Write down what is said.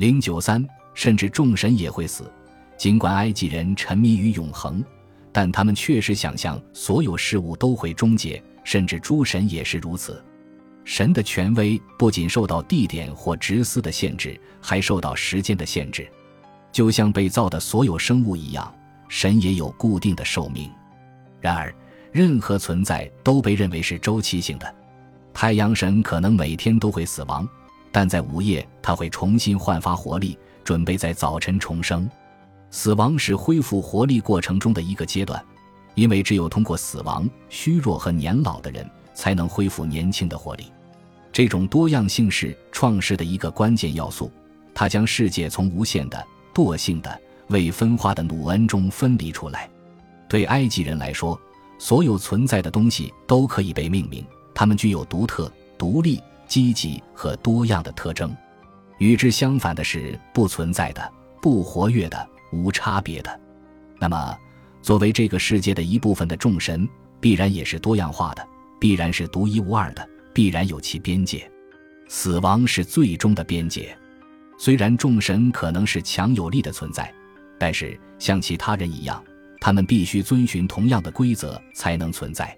零九三，甚至众神也会死。尽管埃及人沉迷于永恒，但他们确实想象所有事物都会终结，甚至诸神也是如此。神的权威不仅受到地点或职司的限制，还受到时间的限制。就像被造的所有生物一样，神也有固定的寿命。然而，任何存在都被认为是周期性的。太阳神可能每天都会死亡，但在午夜他会重新焕发活力，准备在早晨重生。死亡是恢复活力过程中的一个阶段，因为只有通过死亡，虚弱和年老的人才能恢复年轻的活力。这种多样性是创世的一个关键要素，它将世界从无限的、惰性的、未分化的努恩中分离出来。对埃及人来说，所有存在的东西都可以被命名。它们具有独特、独立、积极和多样的特征。与之相反的是不存在的、不活跃的、无差别的。那么，作为这个世界的一部分的众神，必然也是多样化的，必然是独一无二的，必然有其边界。死亡是最终的边界。虽然众神可能是强有力的存在，但是像其他人一样，他们必须遵循同样的规则才能存在。